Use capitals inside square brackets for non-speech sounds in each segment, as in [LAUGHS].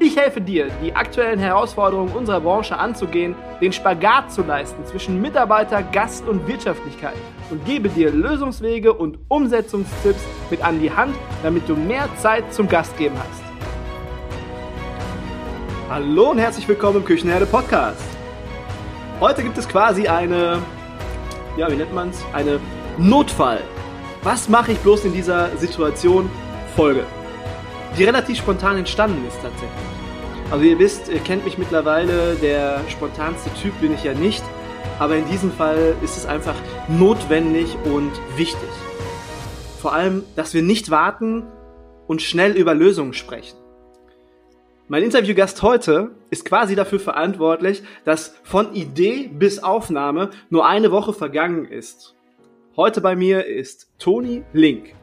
Ich helfe dir, die aktuellen Herausforderungen unserer Branche anzugehen, den Spagat zu leisten zwischen Mitarbeiter, Gast und Wirtschaftlichkeit und gebe dir Lösungswege und Umsetzungstipps mit an die Hand, damit du mehr Zeit zum Gastgeben hast. Hallo und herzlich willkommen im Küchenherde Podcast. Heute gibt es quasi eine, ja, wie nennt man es? Eine Notfall. Was mache ich bloß in dieser Situation? Folge die relativ spontan entstanden ist tatsächlich. Also ihr wisst, ihr kennt mich mittlerweile, der spontanste Typ bin ich ja nicht, aber in diesem Fall ist es einfach notwendig und wichtig. Vor allem, dass wir nicht warten und schnell über Lösungen sprechen. Mein Interviewgast heute ist quasi dafür verantwortlich, dass von Idee bis Aufnahme nur eine Woche vergangen ist. Heute bei mir ist Toni Link.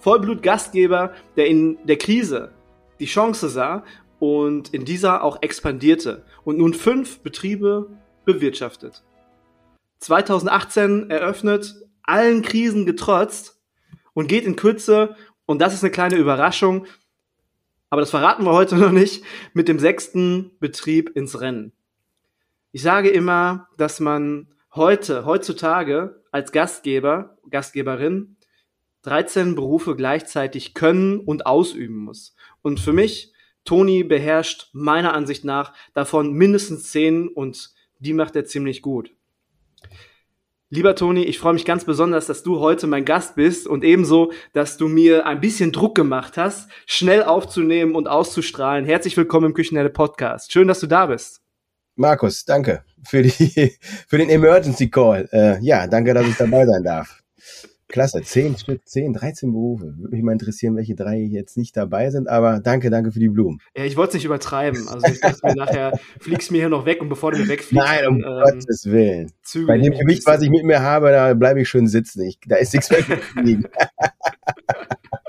Vollblut-Gastgeber, der in der Krise die Chance sah und in dieser auch expandierte und nun fünf Betriebe bewirtschaftet. 2018 eröffnet, allen Krisen getrotzt und geht in Kürze, und das ist eine kleine Überraschung, aber das verraten wir heute [LAUGHS] noch nicht, mit dem sechsten Betrieb ins Rennen. Ich sage immer, dass man heute, heutzutage als Gastgeber, Gastgeberin 13 Berufe gleichzeitig können und ausüben muss. Und für mich, Toni beherrscht meiner Ansicht nach davon mindestens 10 und die macht er ziemlich gut. Lieber Toni, ich freue mich ganz besonders, dass du heute mein Gast bist und ebenso, dass du mir ein bisschen Druck gemacht hast, schnell aufzunehmen und auszustrahlen. Herzlich willkommen im Küchenhelle Podcast. Schön, dass du da bist. Markus, danke für, die, [LAUGHS] für den Emergency Call. Äh, ja, danke, dass ich dabei sein darf. Klasse, zehn Stück, zehn, 13 Berufe. Würde mich mal interessieren, welche drei jetzt nicht dabei sind, aber danke, danke für die Blumen. Ja, ich wollte es nicht übertreiben. Also ich dachte mir nachher, fliegst mir hier noch weg und bevor du mir wegfliegst. Nein, um dann, ähm, Gottes Willen. Bei dem Gewicht, was ich mit mir habe, da bleibe ich schön sitzen. Ich, da ist nichts mehr fliegen. [LAUGHS]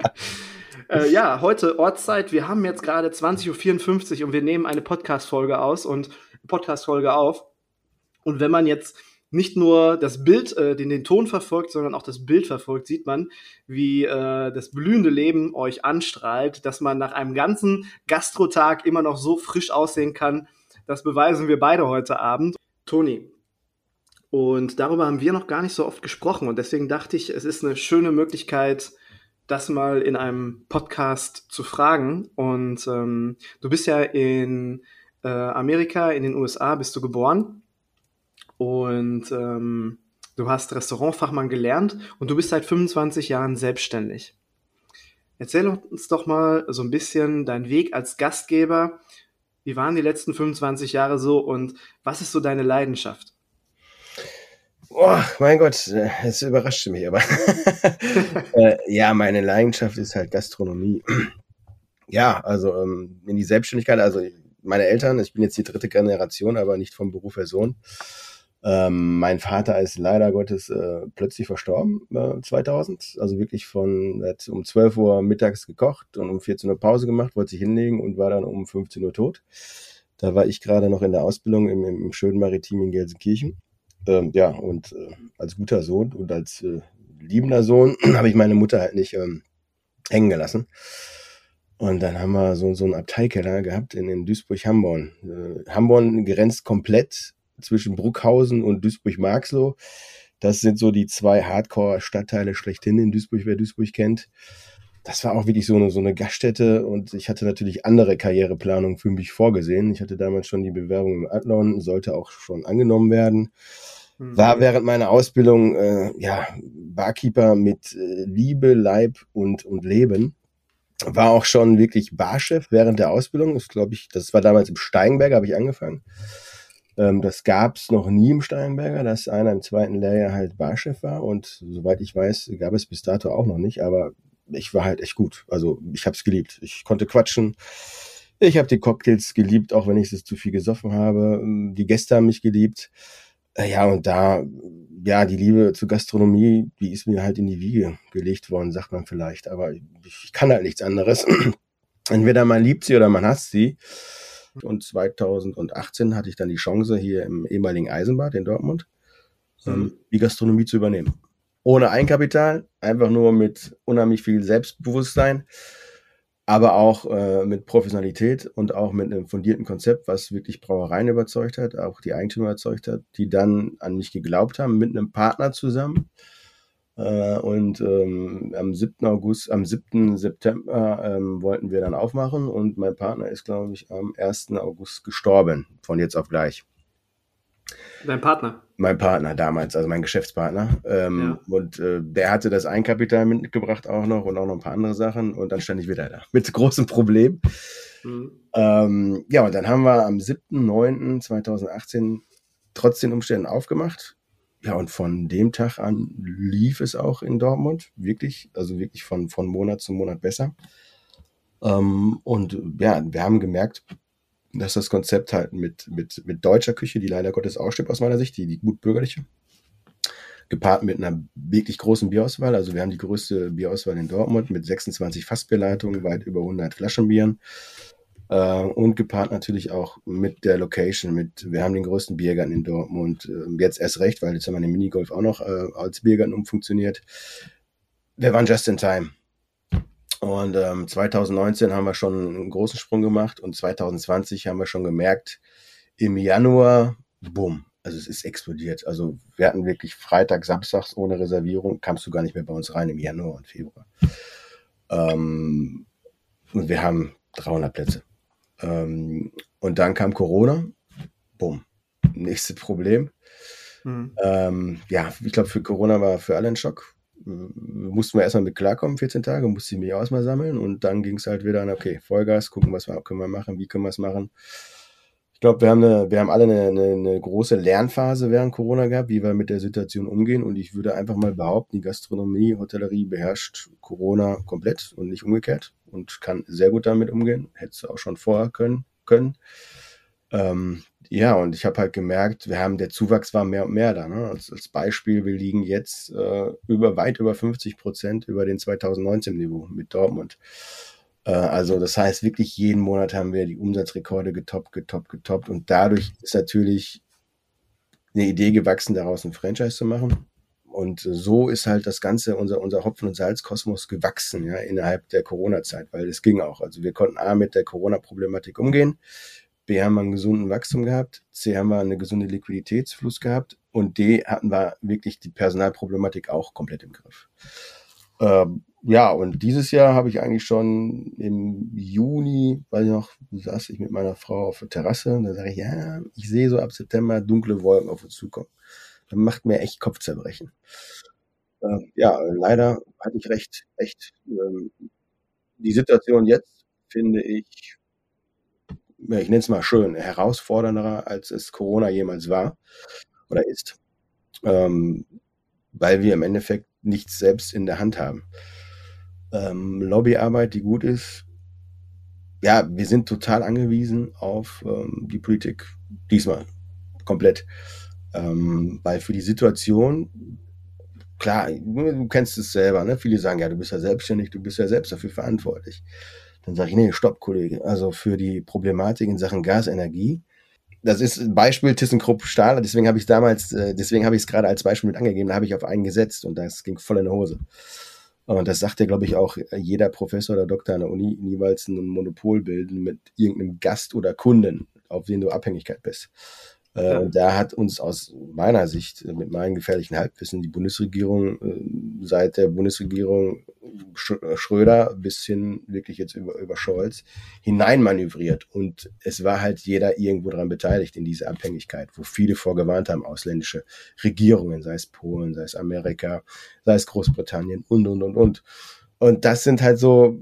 [LAUGHS] äh, ja, heute Ortszeit. Wir haben jetzt gerade 20.54 Uhr und wir nehmen eine Podcast-Folge aus und Podcast-Folge auf. Und wenn man jetzt nicht nur das Bild, äh, den, den Ton verfolgt, sondern auch das Bild verfolgt, sieht man, wie äh, das blühende Leben euch anstrahlt, dass man nach einem ganzen Gastrotag immer noch so frisch aussehen kann. Das beweisen wir beide heute Abend. Toni. Und darüber haben wir noch gar nicht so oft gesprochen. Und deswegen dachte ich, es ist eine schöne Möglichkeit, das mal in einem Podcast zu fragen. Und ähm, du bist ja in äh, Amerika, in den USA, bist du geboren. Und ähm, du hast Restaurantfachmann gelernt und du bist seit 25 Jahren selbstständig. Erzähl uns doch mal so ein bisschen deinen Weg als Gastgeber. Wie waren die letzten 25 Jahre so und was ist so deine Leidenschaft? Oh, mein Gott, es überraschte mich aber. [LAUGHS] äh, ja, meine Leidenschaft ist halt Gastronomie. ja, also ähm, in die Selbstständigkeit, also meine Eltern, ich bin jetzt die dritte Generation, aber nicht vom Beruf her Sohn. Ähm, mein Vater ist leider Gottes äh, plötzlich verstorben, äh, 2000. Also wirklich von, hat um 12 Uhr mittags gekocht und um 14 Uhr Pause gemacht, wollte sich hinlegen und war dann um 15 Uhr tot. Da war ich gerade noch in der Ausbildung im, im schönen Maritim in Gelsenkirchen. Ähm, ja, und äh, als guter Sohn und als äh, liebender Sohn [CLEARS THROAT] habe ich meine Mutter halt nicht ähm, hängen gelassen. Und dann haben wir so, so einen Abteikeller gehabt in, in Duisburg-Hamborn. Äh, Hamborn grenzt komplett zwischen Bruckhausen und Duisburg-Marxloh. Das sind so die zwei Hardcore-Stadtteile schlechthin in Duisburg, wer Duisburg kennt. Das war auch wirklich so eine, so eine Gaststätte und ich hatte natürlich andere Karriereplanungen für mich vorgesehen. Ich hatte damals schon die Bewerbung im Adlon, sollte auch schon angenommen werden. Mhm. War während meiner Ausbildung äh, ja Barkeeper mit äh, Liebe, Leib und, und Leben war auch schon wirklich Barchef während der Ausbildung. Das glaube ich, das war damals im Steinberg, habe ich angefangen. Ähm, das gab es noch nie im Steinberger, dass einer im zweiten Lehrjahr halt Barchef war. Und soweit ich weiß, gab es bis dato auch noch nicht. Aber ich war halt echt gut. Also ich habe es geliebt. Ich konnte quatschen. Ich habe die Cocktails geliebt, auch wenn ich es zu viel gesoffen habe. Die Gäste haben mich geliebt. Äh, ja, und da, ja, die Liebe zur Gastronomie, die ist mir halt in die Wiege gelegt worden, sagt man vielleicht. Aber ich kann halt nichts anderes. [CLEARS THROAT] Entweder man liebt sie oder man hasst sie. Und 2018 hatte ich dann die Chance, hier im ehemaligen Eisenbad in Dortmund ähm, mhm. die Gastronomie zu übernehmen. Ohne Eigenkapital, einfach nur mit unheimlich viel Selbstbewusstsein aber auch äh, mit Professionalität und auch mit einem fundierten Konzept, was wirklich Brauereien überzeugt hat, auch die Eigentümer überzeugt hat, die dann an mich geglaubt haben, mit einem Partner zusammen. Äh, und ähm, am 7. August, am 7. September ähm, wollten wir dann aufmachen und mein Partner ist, glaube ich, am 1. August gestorben, von jetzt auf gleich. Dein Partner? Mein Partner damals, also mein Geschäftspartner. Ähm, ja. Und äh, der hatte das Einkapital mitgebracht auch noch und auch noch ein paar andere Sachen. Und dann stand ich wieder da mit großem Problem. Mhm. Ähm, ja, und dann haben wir am 7.9.2018 trotz den Umständen aufgemacht. Ja, und von dem Tag an lief es auch in Dortmund. Wirklich, also wirklich von, von Monat zu Monat besser. Ähm, und ja, wir haben gemerkt, dass das Konzept halt mit, mit, mit deutscher Küche, die leider Gottes ausstirbt aus meiner Sicht, die, die gut bürgerliche, gepaart mit einer wirklich großen Bierauswahl. Also wir haben die größte Bierauswahl in Dortmund mit 26 Fassbierleitungen, weit über 100 Flaschenbieren. Äh, und gepaart natürlich auch mit der Location, mit, wir haben den größten Biergarten in Dortmund, äh, jetzt erst recht, weil jetzt haben wir den Minigolf auch noch äh, als Biergarten umfunktioniert. Wir waren just in time. Und ähm, 2019 haben wir schon einen großen Sprung gemacht und 2020 haben wir schon gemerkt, im Januar, bumm, also es ist explodiert. Also wir hatten wirklich Freitag, Samstags ohne Reservierung, kamst du gar nicht mehr bei uns rein im Januar und Februar. Ähm, und wir haben 300 Plätze. Ähm, und dann kam Corona, bumm, nächstes Problem. Mhm. Ähm, ja, ich glaube, für Corona war für alle ein Schock mussten wir erstmal mit klarkommen, 14 Tage, musste ich mich erstmal sammeln und dann ging es halt wieder an, okay, Vollgas, gucken, was wir, können wir machen, wie können wir es machen. Ich glaube, wir haben eine, wir haben alle eine, eine, eine, große Lernphase während Corona gehabt, wie wir mit der Situation umgehen und ich würde einfach mal behaupten, die Gastronomie, Hotellerie beherrscht Corona komplett und nicht umgekehrt und kann sehr gut damit umgehen, hätte es auch schon vorher können, können. Ähm, ja, und ich habe halt gemerkt, wir haben, der Zuwachs war mehr und mehr da. Ne? Als, als Beispiel, wir liegen jetzt äh, über weit über 50 Prozent über den 2019-Niveau mit Dortmund. Äh, also das heißt, wirklich jeden Monat haben wir die Umsatzrekorde getoppt, getoppt, getoppt. Und dadurch ist natürlich eine Idee gewachsen, daraus ein Franchise zu machen. Und so ist halt das Ganze, unser, unser Hopfen- und Salzkosmos gewachsen, ja, innerhalb der Corona-Zeit, weil es ging auch. Also wir konnten A mit der Corona-Problematik umgehen. B haben wir einen gesunden Wachstum gehabt, C haben wir eine gesunde Liquiditätsfluss gehabt und D hatten wir wirklich die Personalproblematik auch komplett im Griff. Ähm, ja, und dieses Jahr habe ich eigentlich schon im Juni, weil noch, saß ich mit meiner Frau auf der Terrasse und da sage ich, ja, ich sehe so ab September dunkle Wolken auf uns zukommen. Das macht mir echt Kopfzerbrechen. Ähm, ja, leider hatte ich recht, echt. Ähm, die Situation jetzt finde ich ich nenne es mal schön, herausfordernder, als es Corona jemals war oder ist. Ähm, weil wir im Endeffekt nichts selbst in der Hand haben. Ähm, Lobbyarbeit, die gut ist, ja, wir sind total angewiesen auf ähm, die Politik diesmal komplett. Ähm, weil für die Situation, klar, du kennst es selber, ne? viele sagen, ja, du bist ja selbstständig, du bist ja selbst dafür verantwortlich. Dann sage ich, nee, stopp, Kollege. Also für die Problematik in Sachen Gasenergie, das ist ein Beispiel ThyssenKrupp Stahl, deswegen habe ich damals, äh, deswegen habe ich es gerade als Beispiel mit angegeben, da habe ich auf einen gesetzt und das ging voll in die Hose. Und das sagt ja, glaube ich, auch jeder Professor oder Doktor an der Uni, niemals ein Monopol bilden mit irgendeinem Gast oder Kunden, auf den du Abhängigkeit bist. Äh, ja. Und da hat uns aus meiner Sicht äh, mit meinem gefährlichen Halbwissen die Bundesregierung äh, seit der Bundesregierung Schröder bis hin wirklich jetzt über, über Scholz hineinmanövriert. Und es war halt jeder irgendwo daran beteiligt in diese Abhängigkeit, wo viele vorgewarnt haben, ausländische Regierungen, sei es Polen, sei es Amerika, sei es Großbritannien und, und, und, und. Und das sind halt so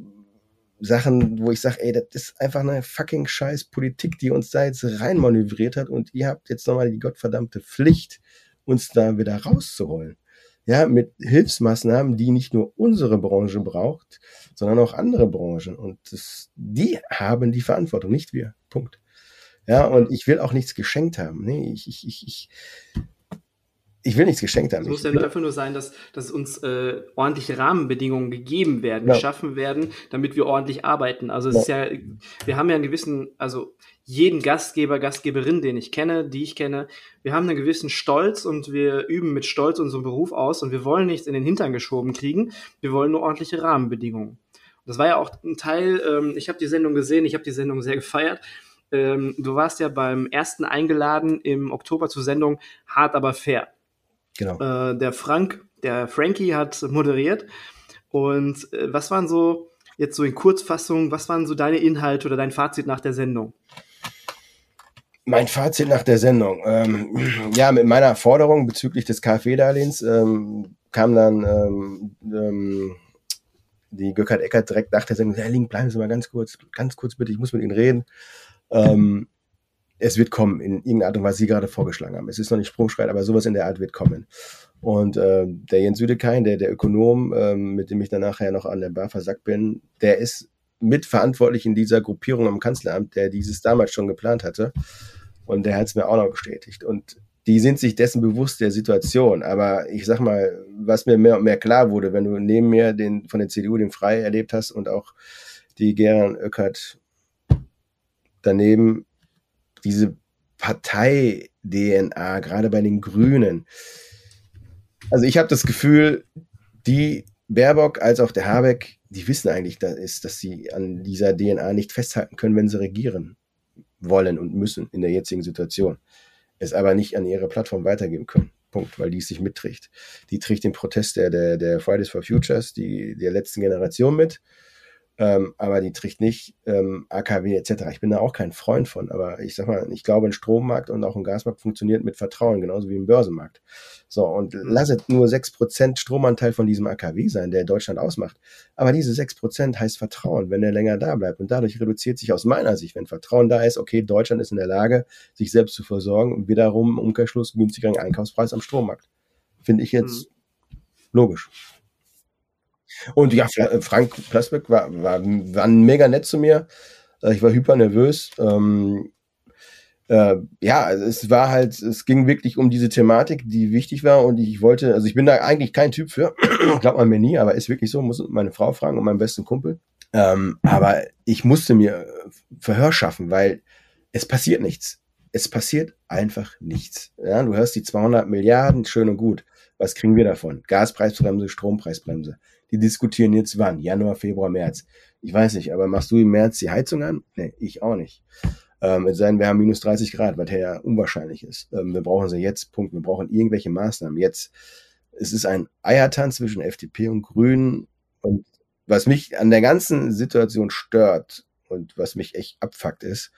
Sachen, wo ich sage, ey, das ist einfach eine fucking scheiß Politik, die uns da jetzt reinmanövriert hat und ihr habt jetzt nochmal die gottverdammte Pflicht, uns da wieder rauszuholen. Ja, mit Hilfsmaßnahmen, die nicht nur unsere Branche braucht, sondern auch andere Branchen. Und das, die haben die Verantwortung, nicht wir. Punkt. Ja, und ich will auch nichts geschenkt haben. Nee, ich, ich, ich, ich ich will nichts geschenkt haben. Es muss ja einfach nur sein, dass, dass uns äh, ordentliche Rahmenbedingungen gegeben werden, ja. geschaffen werden, damit wir ordentlich arbeiten. Also es ja. ist ja, wir haben ja einen gewissen, also jeden Gastgeber, Gastgeberin, den ich kenne, die ich kenne, wir haben einen gewissen Stolz und wir üben mit Stolz unseren Beruf aus und wir wollen nichts in den Hintern geschoben kriegen, wir wollen nur ordentliche Rahmenbedingungen. Das war ja auch ein Teil, ähm, ich habe die Sendung gesehen, ich habe die Sendung sehr gefeiert. Ähm, du warst ja beim ersten eingeladen im Oktober zur Sendung Hart aber fair. Genau. Äh, der Frank, der Frankie hat moderiert. Und äh, was waren so, jetzt so in Kurzfassung, was waren so deine Inhalte oder dein Fazit nach der Sendung? Mein Fazit nach der Sendung. Ähm, ja, mit meiner Forderung bezüglich des KfW-Darlehens ähm, kam dann ähm, ähm, die Göckert Eckert direkt nach der Sendung, Herr Link, bleiben Sie mal ganz kurz, ganz kurz bitte, ich muss mit Ihnen reden. Ähm, es wird kommen, in irgendeiner Art und Weise, Sie gerade vorgeschlagen haben. Es ist noch nicht sprungschreit, aber sowas in der Art wird kommen. Und äh, der Jens Südekein, der, der Ökonom, äh, mit dem ich dann nachher noch an der Bar versackt bin, der ist mitverantwortlich in dieser Gruppierung am Kanzleramt, der dieses damals schon geplant hatte. Und der hat es mir auch noch bestätigt. Und die sind sich dessen bewusst der Situation. Aber ich sag mal, was mir mehr und mehr klar wurde, wenn du neben mir den von der CDU den Frei erlebt hast und auch die Geran Öckert daneben, diese Partei-DNA, gerade bei den Grünen. Also ich habe das Gefühl, die Baerbock als auch der Habeck, die wissen eigentlich, dass, ist, dass sie an dieser DNA nicht festhalten können, wenn sie regieren wollen und müssen in der jetzigen Situation. Es aber nicht an ihre Plattform weitergeben können. Punkt, weil die es sich mitträgt. Die trägt den Protest der, der, der Fridays for Futures, die der letzten Generation mit ähm, aber die trägt nicht ähm, AKW etc. Ich bin da auch kein Freund von, aber ich sag mal, ich glaube, ein Strommarkt und auch ein Gasmarkt funktioniert mit Vertrauen, genauso wie im Börsenmarkt. So, und mhm. lasset nur sechs Prozent Stromanteil von diesem AKW sein, der Deutschland ausmacht. Aber diese sechs Prozent heißt Vertrauen, wenn er länger da bleibt. Und dadurch reduziert sich aus meiner Sicht, wenn Vertrauen da ist, okay, Deutschland ist in der Lage, sich selbst zu versorgen und wiederum im Umkehrschluss günstigeren Einkaufspreis am Strommarkt. Finde ich jetzt mhm. logisch. Und ja, äh, Frank Plasbeck war, war, war mega nett zu mir. Äh, ich war hyper nervös. Ähm, äh, ja, also es war halt, es ging wirklich um diese Thematik, die wichtig war und ich wollte, also ich bin da eigentlich kein Typ für, [CLEARS THROAT] glaubt man mir nie, aber ist wirklich so, muss meine Frau fragen und meinen besten Kumpel. Ähm, aber ich musste mir Verhör schaffen, weil es passiert nichts. Es passiert einfach nichts. Ja, du hörst die 200 Milliarden, schön und gut. Was kriegen wir davon? Gaspreisbremse, Strompreisbremse. Die diskutieren jetzt wann? Januar, Februar, März. Ich weiß nicht, aber machst du im März die Heizung an? Nee, ich auch nicht. Ähm, es sei denn, wir haben minus 30 Grad, was ja unwahrscheinlich ist. Ähm, wir brauchen sie jetzt, Punkt. Wir brauchen irgendwelche Maßnahmen jetzt. Es ist ein Eiertanz zwischen FDP und Grünen. Und was mich an der ganzen Situation stört und was mich echt abfuckt ist,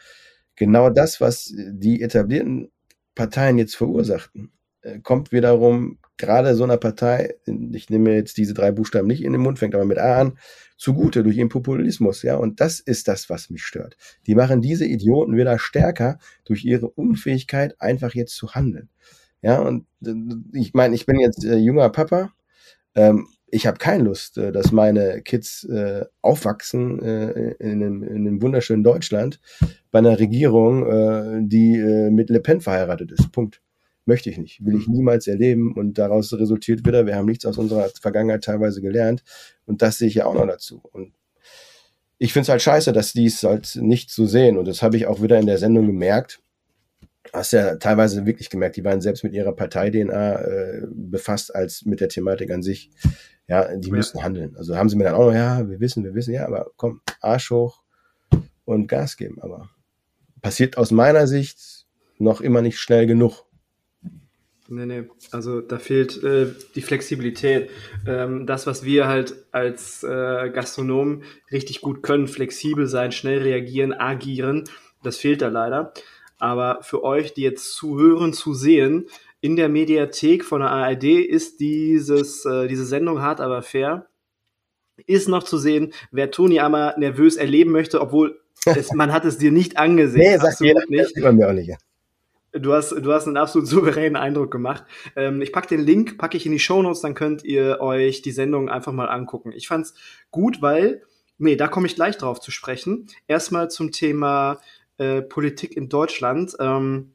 genau das, was die etablierten Parteien jetzt verursachten, äh, kommt wiederum gerade so einer Partei, ich nehme jetzt diese drei Buchstaben nicht in den Mund, fängt aber mit A an, zugute durch ihren Populismus, ja. Und das ist das, was mich stört. Die machen diese Idioten wieder stärker durch ihre Unfähigkeit, einfach jetzt zu handeln. Ja, und äh, ich meine, ich bin jetzt äh, junger Papa. Ähm, ich habe keine Lust, äh, dass meine Kids äh, aufwachsen äh, in, einem, in einem wunderschönen Deutschland bei einer Regierung, äh, die mit Le Pen verheiratet ist. Punkt möchte ich nicht, will ich mhm. niemals erleben und daraus resultiert wieder, wir haben nichts aus unserer Vergangenheit teilweise gelernt und das sehe ich ja auch noch dazu. Und ich finde es halt scheiße, dass die es halt nicht so sehen und das habe ich auch wieder in der Sendung gemerkt. Hast ja teilweise wirklich gemerkt, die waren selbst mit ihrer Partei-DNA äh, befasst als mit der Thematik an sich. Ja, die ja. müssen handeln. Also haben sie mir dann auch noch, ja, wir wissen, wir wissen, ja, aber komm, Arsch hoch und Gas geben. Aber passiert aus meiner Sicht noch immer nicht schnell genug. Nee, nee. Also da fehlt äh, die Flexibilität. Ähm, das, was wir halt als äh, Gastronomen richtig gut können, flexibel sein, schnell reagieren, agieren, das fehlt da leider. Aber für euch, die jetzt zuhören, zu sehen, in der Mediathek von der ARD ist dieses, äh, diese Sendung hart, aber fair. Ist noch zu sehen, wer Toni einmal nervös erleben möchte, obwohl [LAUGHS] es, man hat es dir nicht angesehen. Nee, sagt jeder, nicht. Das mir auch nicht. Du hast, du hast einen absolut [LAUGHS] souveränen Eindruck gemacht. Ähm, ich pack den Link, packe ich in die Shownotes, dann könnt ihr euch die Sendung einfach mal angucken. Ich fand's gut, weil, nee, da komme ich gleich drauf zu sprechen. Erstmal zum Thema äh, Politik in Deutschland. Ähm,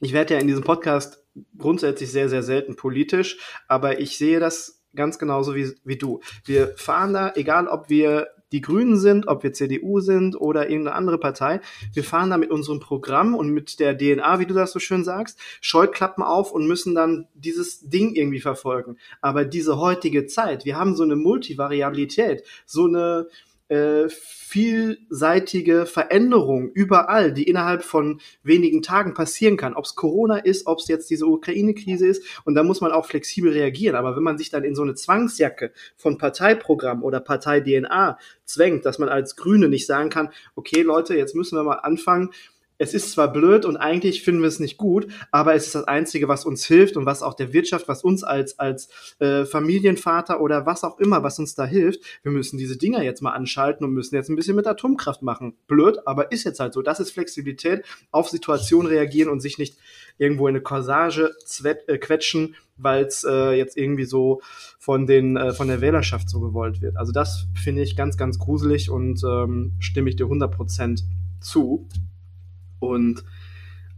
ich werde ja in diesem Podcast grundsätzlich sehr, sehr selten politisch, aber ich sehe das ganz genauso wie, wie du. Wir fahren da, egal ob wir die Grünen sind, ob wir CDU sind oder irgendeine andere Partei. Wir fahren da mit unserem Programm und mit der DNA, wie du das so schön sagst, Scheuklappen auf und müssen dann dieses Ding irgendwie verfolgen. Aber diese heutige Zeit, wir haben so eine Multivariabilität, so eine, äh, vielseitige Veränderung überall, die innerhalb von wenigen Tagen passieren kann. Ob es Corona ist, ob es jetzt diese Ukraine-Krise ist. Und da muss man auch flexibel reagieren. Aber wenn man sich dann in so eine Zwangsjacke von Parteiprogramm oder Partei-DNA zwängt, dass man als Grüne nicht sagen kann, okay Leute, jetzt müssen wir mal anfangen, es ist zwar blöd und eigentlich finden wir es nicht gut, aber es ist das Einzige, was uns hilft und was auch der Wirtschaft, was uns als, als äh, Familienvater oder was auch immer, was uns da hilft. Wir müssen diese Dinger jetzt mal anschalten und müssen jetzt ein bisschen mit Atomkraft machen. Blöd, aber ist jetzt halt so. Das ist Flexibilität, auf Situationen reagieren und sich nicht irgendwo in eine Corsage äh, quetschen, weil es äh, jetzt irgendwie so von, den, äh, von der Wählerschaft so gewollt wird. Also das finde ich ganz, ganz gruselig und ähm, stimme ich dir 100% zu. Und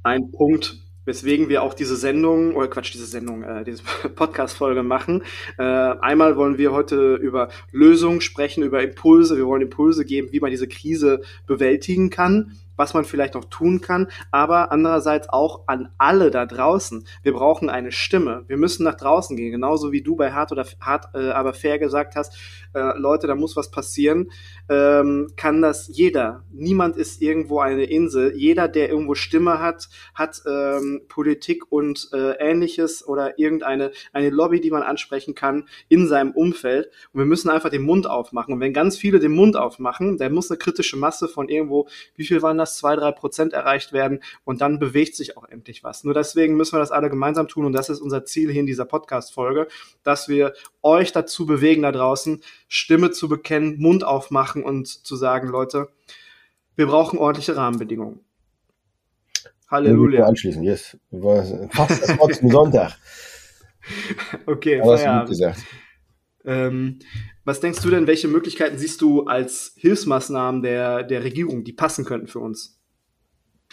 ein Punkt, weswegen wir auch diese Sendung, oder Quatsch, diese Sendung, äh, diese [LAUGHS] Podcast-Folge machen. Äh, einmal wollen wir heute über Lösungen sprechen, über Impulse. Wir wollen Impulse geben, wie man diese Krise bewältigen kann was man vielleicht noch tun kann, aber andererseits auch an alle da draußen. Wir brauchen eine Stimme. Wir müssen nach draußen gehen, genauso wie du bei Hart oder Hart, äh, aber fair gesagt hast, äh, Leute, da muss was passieren. Ähm, kann das jeder. Niemand ist irgendwo eine Insel. Jeder, der irgendwo Stimme hat, hat ähm, Politik und äh, ähnliches oder irgendeine eine Lobby, die man ansprechen kann in seinem Umfeld. Und wir müssen einfach den Mund aufmachen. Und wenn ganz viele den Mund aufmachen, dann muss eine kritische Masse von irgendwo, wie viel waren das? Das zwei, drei Prozent erreicht werden und dann bewegt sich auch endlich was. Nur deswegen müssen wir das alle gemeinsam tun und das ist unser Ziel hier in dieser Podcast-Folge, dass wir euch dazu bewegen, da draußen Stimme zu bekennen, Mund aufmachen und zu sagen, Leute, wir brauchen ordentliche Rahmenbedingungen. Halleluja. Anschließen, yes. Fast trotzdem Sonntag. [LAUGHS] Okay, Aber Feierabend. gesagt. Ähm, was denkst du denn, welche Möglichkeiten siehst du als Hilfsmaßnahmen der, der Regierung, die passen könnten für uns?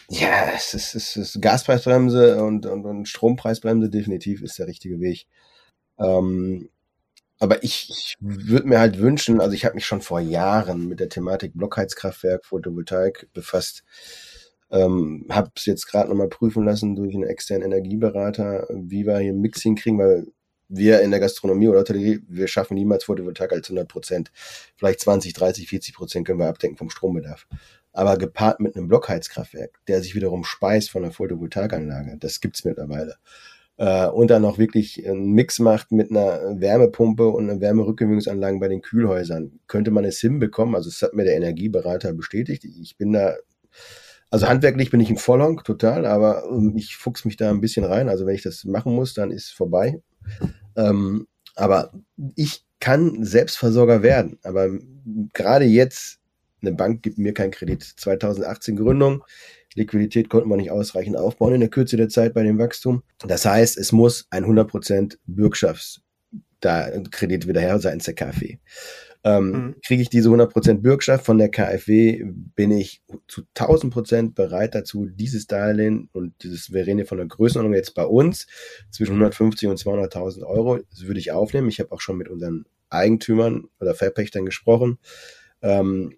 Ja, es ist, es ist Gaspreisbremse und, und, und Strompreisbremse definitiv ist der richtige Weg. Ähm, aber ich, ich würde mir halt wünschen, also ich habe mich schon vor Jahren mit der Thematik Blockheizkraftwerk, Photovoltaik befasst. Ähm, habe es jetzt gerade nochmal prüfen lassen durch einen externen Energieberater, wie wir hier ein Mix hinkriegen, weil wir in der Gastronomie oder Hotellerie, wir schaffen niemals Photovoltaik als 100 Prozent. Vielleicht 20, 30, 40 Prozent können wir abdecken vom Strombedarf. Aber gepaart mit einem Blockheizkraftwerk, der sich wiederum speist von einer Photovoltaikanlage, das gibt's mittlerweile. Äh, und dann auch wirklich einen Mix macht mit einer Wärmepumpe und einer Wärmerückgewinnungsanlage bei den Kühlhäusern. Könnte man es hinbekommen? Also, das hat mir der Energieberater bestätigt. Ich bin da also handwerklich bin ich ein Vollhonk, total, aber ich fuchs mich da ein bisschen rein. Also wenn ich das machen muss, dann ist vorbei. Ähm, aber ich kann Selbstversorger werden. Aber gerade jetzt, eine Bank gibt mir keinen Kredit. 2018 Gründung, Liquidität konnten wir nicht ausreichend aufbauen in der Kürze der Zeit bei dem Wachstum. Das heißt, es muss ein 100% Bürgschafts da Kredit wieder her seitens der KfW. Ähm, mhm. Kriege ich diese 100% Bürgschaft von der KfW, bin ich zu 1000% bereit dazu, dieses Darlehen und dieses, wir reden hier von der Größenordnung jetzt bei uns, zwischen 150 und 200.000 Euro, das würde ich aufnehmen. Ich habe auch schon mit unseren Eigentümern oder Verpächtern gesprochen. Ähm,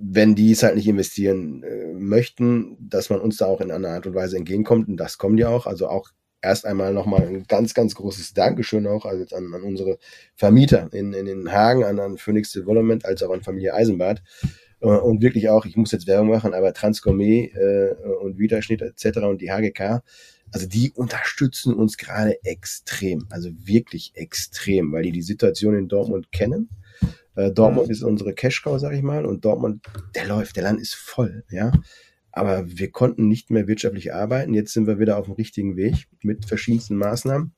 wenn die es halt nicht investieren äh, möchten, dass man uns da auch in einer Art und Weise entgegenkommt. Und das kommen die auch. Also auch erst einmal nochmal ein ganz, ganz großes Dankeschön auch also an, an unsere Vermieter in, in den Hagen, an, an Phoenix Development, als auch an Familie Eisenbad. Äh, und wirklich auch, ich muss jetzt Werbung machen, aber Transgourmet äh, und Vitaschnitt etc. und die HGK, also die unterstützen uns gerade extrem, also wirklich extrem, weil die die Situation in Dortmund kennen. Äh, Dortmund mhm. ist unsere Cash-Cow, sag ich mal, und Dortmund, der läuft, der Land ist voll, ja. Aber wir konnten nicht mehr wirtschaftlich arbeiten. Jetzt sind wir wieder auf dem richtigen Weg mit verschiedensten Maßnahmen.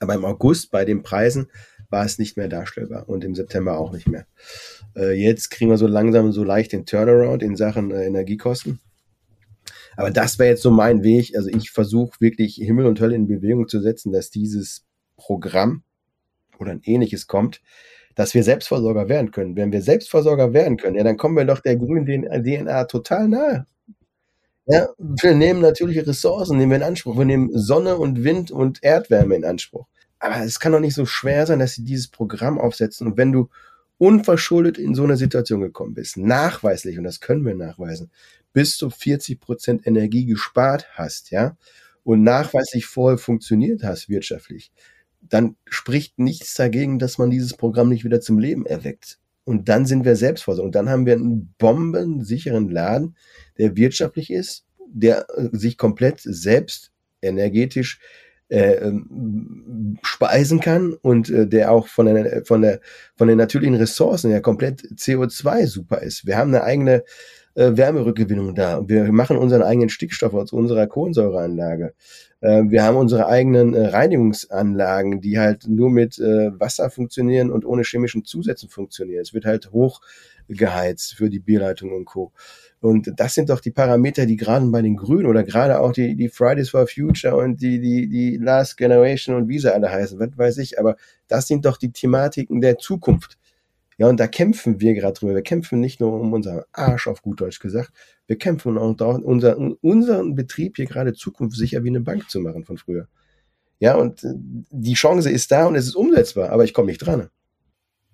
Aber im August bei den Preisen war es nicht mehr darstellbar und im September auch nicht mehr. Äh, jetzt kriegen wir so langsam so leicht den Turnaround in Sachen äh, Energiekosten. Aber das wäre jetzt so mein Weg. Also ich versuche wirklich Himmel und Hölle in Bewegung zu setzen, dass dieses Programm oder ein ähnliches kommt, dass wir Selbstversorger werden können. Wenn wir Selbstversorger werden können, ja, dann kommen wir doch der grünen DNA total nahe. Ja, wir nehmen natürliche Ressourcen, nehmen wir in Anspruch. Wir nehmen Sonne und Wind und Erdwärme in Anspruch. Aber es kann doch nicht so schwer sein, dass sie dieses Programm aufsetzen. Und wenn du unverschuldet in so eine Situation gekommen bist, nachweislich, und das können wir nachweisen, bis zu 40 Prozent Energie gespart hast, ja, und nachweislich vorher funktioniert hast wirtschaftlich, dann spricht nichts dagegen, dass man dieses Programm nicht wieder zum Leben erweckt. Und dann sind wir selbstversorgt. Und dann haben wir einen bombensicheren Laden, der wirtschaftlich ist, der äh, sich komplett selbst energetisch äh, ähm, speisen kann und äh, der auch von der, von der von den natürlichen Ressourcen ja komplett CO2 super ist. Wir haben eine eigene äh, Wärmerückgewinnung da. Wir machen unseren eigenen Stickstoff aus unserer Kohlensäureanlage. Äh, wir haben unsere eigenen äh, Reinigungsanlagen, die halt nur mit äh, Wasser funktionieren und ohne chemischen Zusätzen funktionieren. Es wird halt hochgeheizt für die Bierleitung und Co. Und das sind doch die Parameter, die gerade bei den Grünen oder gerade auch die, die Fridays for Future und die, die, die Last Generation und wie sie alle heißen, was weiß ich, aber das sind doch die Thematiken der Zukunft. Ja, und da kämpfen wir gerade drüber. Wir kämpfen nicht nur um unseren Arsch, auf gut Deutsch gesagt. Wir kämpfen auch darum, unser, unseren Betrieb hier gerade zukunftssicher wie eine Bank zu machen von früher. Ja, und äh, die Chance ist da und es ist umsetzbar, aber ich komme nicht dran.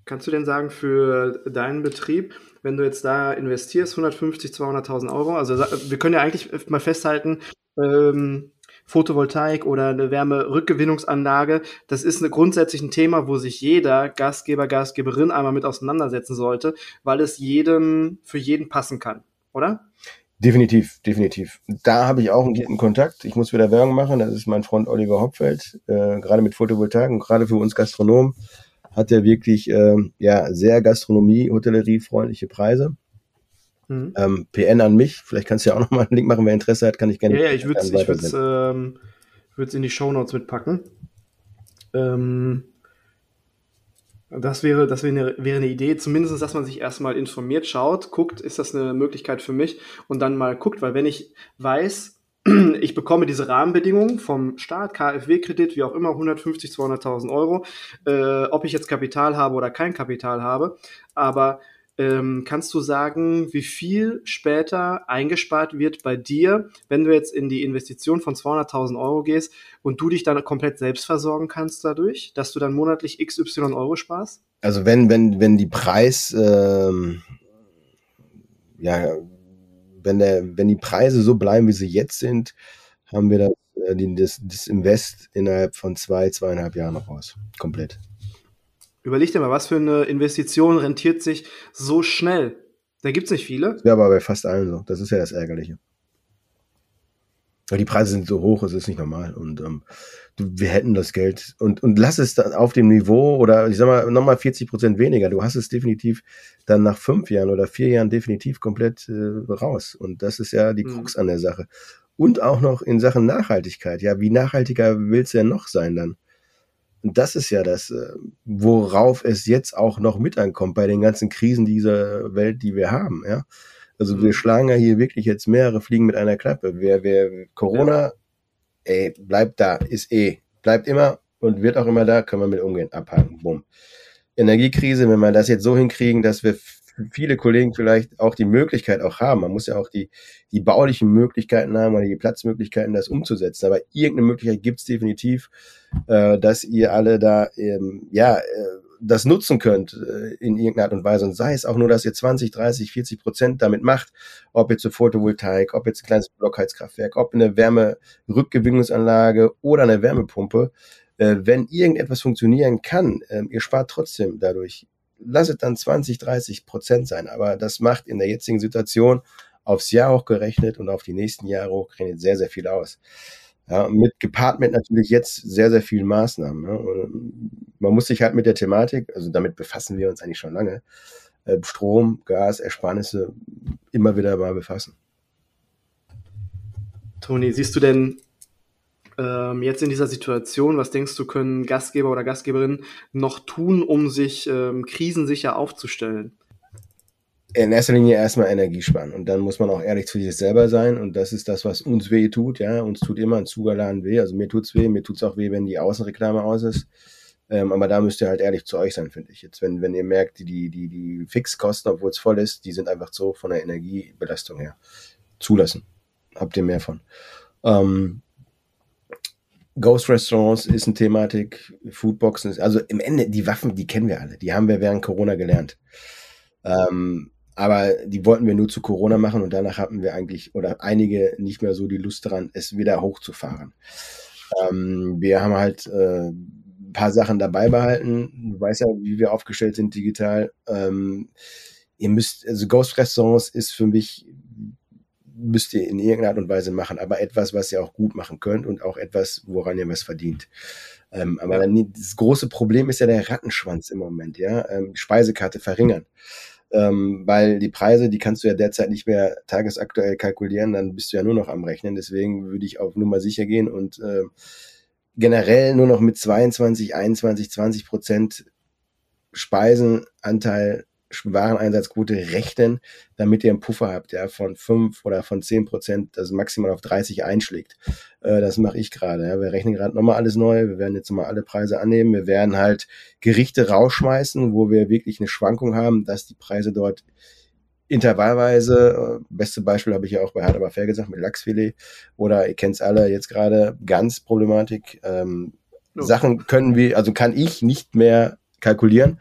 Kannst du denn sagen, für deinen Betrieb, wenn du jetzt da investierst, 150, 200.000 Euro, also wir können ja eigentlich mal festhalten, ähm, Photovoltaik oder eine Wärmerückgewinnungsanlage, das ist eine, grundsätzlich ein Thema, wo sich jeder Gastgeber, Gastgeberin einmal mit auseinandersetzen sollte, weil es jedem, für jeden passen kann, oder? Definitiv, definitiv. Da habe ich auch einen guten Kontakt. Ich muss wieder Werbung machen. Das ist mein Freund Oliver Hopfeld, äh, gerade mit Photovoltaik und gerade für uns Gastronomen hat er wirklich äh, ja sehr Gastronomie, Hotellerie freundliche Preise. Mhm. Ähm, PN an mich, vielleicht kannst du ja auch nochmal einen Link machen, wer Interesse hat, kann ich gerne. Ja, ja ich würde es ich würd's, ähm, würd's in die Show Notes mitpacken. Ähm, das wäre, das wäre eine, wäre eine Idee, zumindest, dass man sich erstmal informiert, schaut, guckt, ist das eine Möglichkeit für mich und dann mal guckt, weil wenn ich weiß, [CLEARS THROAT] ich bekomme diese Rahmenbedingungen vom Staat, KfW-Kredit, wie auch immer, 150, 200.000 Euro, äh, ob ich jetzt Kapital habe oder kein Kapital habe, aber ähm, kannst du sagen, wie viel später eingespart wird bei dir, wenn du jetzt in die Investition von 200.000 Euro gehst und du dich dann komplett selbst versorgen kannst dadurch, dass du dann monatlich XY Euro sparst? Also wenn, wenn, wenn die Preis, ähm, ja, wenn, der, wenn die Preise so bleiben, wie sie jetzt sind, haben wir das, äh, das, das Invest innerhalb von zwei, zweieinhalb Jahren raus. Komplett. Überleg dir mal, was für eine Investition rentiert sich so schnell? Da gibt es nicht viele. Ja, aber bei fast allen so. Das ist ja das Ärgerliche. Die Preise sind so hoch, es ist nicht normal. Und ähm, wir hätten das Geld und, und lass es dann auf dem Niveau oder ich sag mal nochmal 40 Prozent weniger. Du hast es definitiv dann nach fünf Jahren oder vier Jahren definitiv komplett äh, raus. Und das ist ja die mhm. Krux an der Sache. Und auch noch in Sachen Nachhaltigkeit. Ja, wie nachhaltiger willst du denn noch sein dann? Und das ist ja das, äh, worauf es jetzt auch noch mit ankommt bei den ganzen Krisen dieser Welt, die wir haben. Ja? Also wir mhm. schlagen ja hier wirklich jetzt mehrere Fliegen mit einer Klappe. Wer, wer Corona, ja. ey, bleibt da, ist eh, bleibt immer und wird auch immer da, können wir mit umgehen, abhaken, bumm. Energiekrise, wenn wir das jetzt so hinkriegen, dass wir viele Kollegen vielleicht auch die Möglichkeit auch haben. Man muss ja auch die, die baulichen Möglichkeiten haben oder die Platzmöglichkeiten, das umzusetzen. Aber irgendeine Möglichkeit gibt es definitiv, äh, dass ihr alle da ähm, ja äh, das nutzen könnt äh, in irgendeiner Art und Weise. Und sei es auch nur, dass ihr 20, 30, 40 Prozent damit macht, ob jetzt eine Photovoltaik, ob jetzt ein kleines Blockheizkraftwerk, ob eine Wärmerückgewinnungsanlage oder eine Wärmepumpe. Äh, wenn irgendetwas funktionieren kann, äh, ihr spart trotzdem dadurch lass es dann 20, 30 Prozent sein. Aber das macht in der jetzigen Situation aufs Jahr hochgerechnet und auf die nächsten Jahre hochgerechnet sehr, sehr viel aus. Ja, mit gepaart mit natürlich jetzt sehr, sehr vielen Maßnahmen. Ne? man muss sich halt mit der Thematik, also damit befassen wir uns eigentlich schon lange, äh, Strom, Gas, Ersparnisse immer wieder mal befassen. Toni, siehst du denn ähm, jetzt in dieser Situation, was denkst du, können Gastgeber oder Gastgeberinnen noch tun, um sich ähm, krisensicher aufzustellen? In erster Linie erstmal Energie sparen und dann muss man auch ehrlich zu sich selber sein und das ist das, was uns weh tut, ja, uns tut immer ein Zugerladen weh, also mir tut's weh, mir tut's auch weh, wenn die Außenreklame aus ist, ähm, aber da müsst ihr halt ehrlich zu euch sein, finde ich. Jetzt, wenn, wenn ihr merkt, die, die, die, die Fixkosten, obwohl es voll ist, die sind einfach so von der Energiebelastung her. Zulassen habt ihr mehr von. Ähm, Ghost Restaurants ist eine Thematik, Foodboxen ist, also im Ende, die Waffen, die kennen wir alle, die haben wir während Corona gelernt. Ähm, aber die wollten wir nur zu Corona machen und danach hatten wir eigentlich oder einige nicht mehr so die Lust daran, es wieder hochzufahren. Ähm, wir haben halt äh, ein paar Sachen dabei behalten. Du weißt ja, wie wir aufgestellt sind digital. Ähm, ihr müsst, also Ghost Restaurants ist für mich müsst ihr in irgendeiner Art und Weise machen, aber etwas, was ihr auch gut machen könnt und auch etwas, woran ihr was verdient. Ähm, aber dann, das große Problem ist ja der Rattenschwanz im Moment, ja. Ähm, Speisekarte verringern. Ähm, weil die Preise, die kannst du ja derzeit nicht mehr tagesaktuell kalkulieren, dann bist du ja nur noch am Rechnen. Deswegen würde ich auf Nummer sicher gehen und äh, generell nur noch mit 22, 21, 20 Prozent Speisenanteil Wareneinsatzquote rechnen, damit ihr einen Puffer habt, ja, von fünf oder von zehn Prozent, das maximal auf 30 einschlägt. Äh, das mache ich gerade. Ja. Wir rechnen gerade nochmal alles neu. Wir werden jetzt nochmal alle Preise annehmen. Wir werden halt Gerichte rausschmeißen, wo wir wirklich eine Schwankung haben, dass die Preise dort intervallweise, äh, beste Beispiel habe ich ja auch bei Hard aber fair gesagt, mit Lachsfilet oder ihr kennt es alle jetzt gerade, ganz Problematik. Ähm, oh. Sachen können wir, also kann ich nicht mehr kalkulieren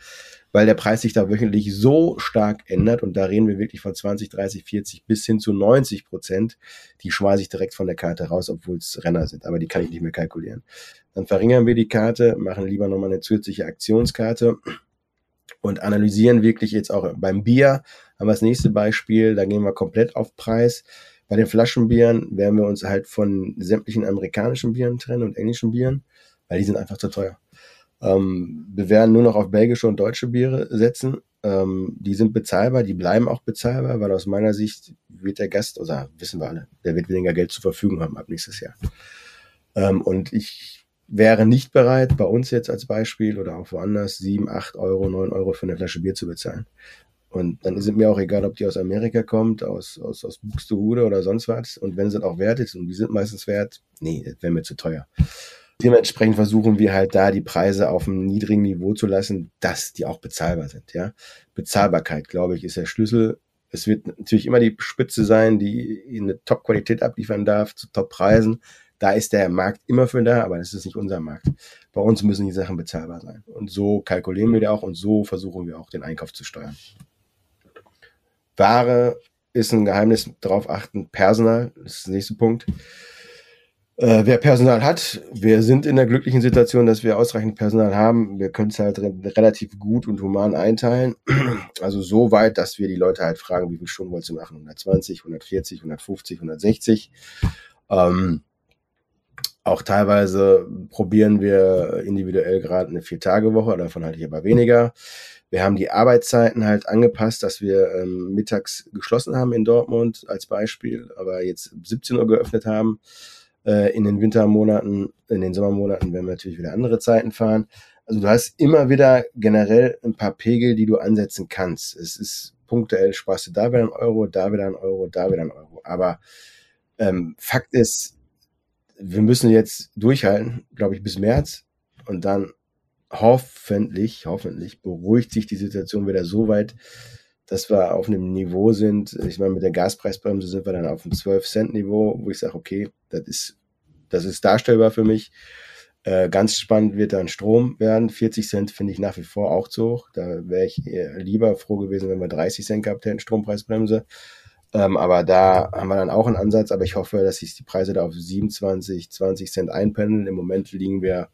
weil der Preis sich da wöchentlich so stark ändert und da reden wir wirklich von 20, 30, 40 bis hin zu 90 Prozent. Die schmeiße ich direkt von der Karte raus, obwohl es Renner sind, aber die kann ich nicht mehr kalkulieren. Dann verringern wir die Karte, machen lieber nochmal eine zusätzliche Aktionskarte und analysieren wirklich jetzt auch beim Bier. Haben wir das nächste Beispiel, da gehen wir komplett auf Preis. Bei den Flaschenbieren werden wir uns halt von sämtlichen amerikanischen Bieren trennen und englischen Bieren, weil die sind einfach zu teuer. Ähm, wir werden nur noch auf belgische und deutsche Biere setzen. Ähm, die sind bezahlbar, die bleiben auch bezahlbar, weil aus meiner Sicht wird der Gast, oder wissen wir alle, der wird weniger Geld zur Verfügung haben ab nächstes Jahr. Ähm, und ich wäre nicht bereit, bei uns jetzt als Beispiel oder auch woanders, 7, 8 Euro, 9 Euro für eine Flasche Bier zu bezahlen. Und dann ist es mir auch egal, ob die aus Amerika kommt, aus, aus, aus Buxtehude oder sonst was. Und wenn sie auch wert ist, und die sind meistens wert, nee, das wäre mir zu teuer. Dementsprechend versuchen wir halt da die Preise auf einem niedrigen Niveau zu lassen, dass die auch bezahlbar sind. Ja, Bezahlbarkeit, glaube ich, ist der Schlüssel. Es wird natürlich immer die Spitze sein, die eine Top-Qualität abliefern darf zu Top-Preisen. Da ist der Markt immer für da, aber das ist nicht unser Markt. Bei uns müssen die Sachen bezahlbar sein. Und so kalkulieren wir da auch und so versuchen wir auch den Einkauf zu steuern. Ware ist ein Geheimnis, darauf achten. Personal, das ist der nächste Punkt. Äh, wer Personal hat, wir sind in der glücklichen Situation, dass wir ausreichend Personal haben. Wir können es halt re relativ gut und human einteilen. [CLEARS THROAT] Also so weit, dass wir die Leute halt fragen, wie viel Stunden wollt ihr machen? 120, 140, 150, 160. Ähm, auch teilweise probieren wir individuell gerade eine Vier-Tage-Woche, davon halte ich aber weniger. Wir haben die Arbeitszeiten halt angepasst, dass wir ähm, mittags geschlossen haben in Dortmund als Beispiel, aber jetzt 17 Uhr geöffnet haben. Äh, in den Wintermonaten, in den Sommermonaten werden wir natürlich wieder andere Zeiten fahren. Also du hast immer wieder generell ein paar Pegel, die du ansetzen kannst. Es ist punktuell sparst du da wieder ein Euro, da wieder ein Euro, da wieder ein Euro. Aber ähm, Fakt ist, wir müssen jetzt durchhalten, glaube ich, bis März und dann hoffentlich, hoffentlich beruhigt sich die Situation wieder so weit, dass wir auf einem Niveau sind. Ich meine, mit der Gaspreisbremse sind wir dann auf einem 12-Cent-Niveau, wo ich sage, okay, das ist, das ist darstellbar für mich. Äh, ganz spannend wird dann Strom werden. 40 Cent finde ich nach wie vor auch zu hoch. Da wäre ich lieber froh gewesen, wenn wir 30 Cent gehabt hätten, Strompreisbremse. Ähm, aber da haben wir dann auch einen Ansatz. Aber ich hoffe, dass sich die Preise da auf 27, 20 Cent einpendeln. Im Moment liegen wir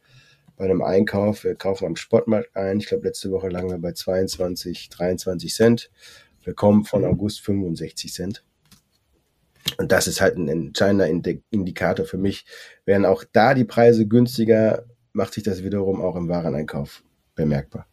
bei einem Einkauf. Wir kaufen am Sportmarkt ein. Ich glaube, letzte Woche lagen wir bei 22, 23 Cent. Wir kommen von August 65 Cent. Und das ist halt ein entscheidender Indikator für mich. Wären auch da die Preise günstiger, macht sich das wiederum auch im Wareneinkauf bemerkbar.